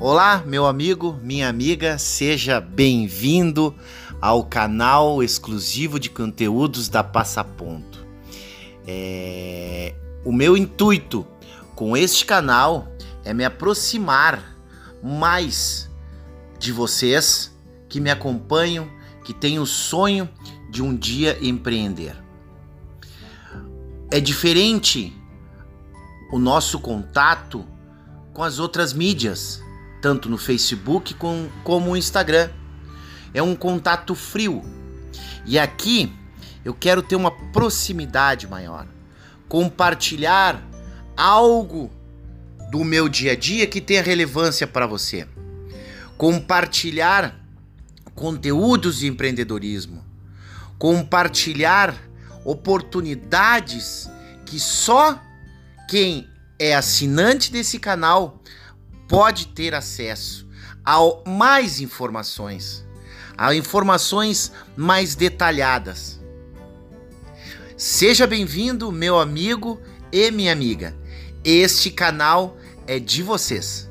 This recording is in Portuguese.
Olá, meu amigo, minha amiga, seja bem-vindo ao canal exclusivo de conteúdos da Passaponto. É... O meu intuito com este canal é me aproximar mais de vocês que me acompanham, que têm o sonho de um dia empreender. É diferente o nosso contato com as outras mídias tanto no Facebook com, como no Instagram. É um contato frio. E aqui eu quero ter uma proximidade maior, compartilhar algo do meu dia a dia que tenha relevância para você, compartilhar conteúdos de empreendedorismo, compartilhar oportunidades que só quem é assinante desse canal pode ter acesso a mais informações, a informações mais detalhadas. Seja bem-vindo, meu amigo e minha amiga. Este canal é de vocês.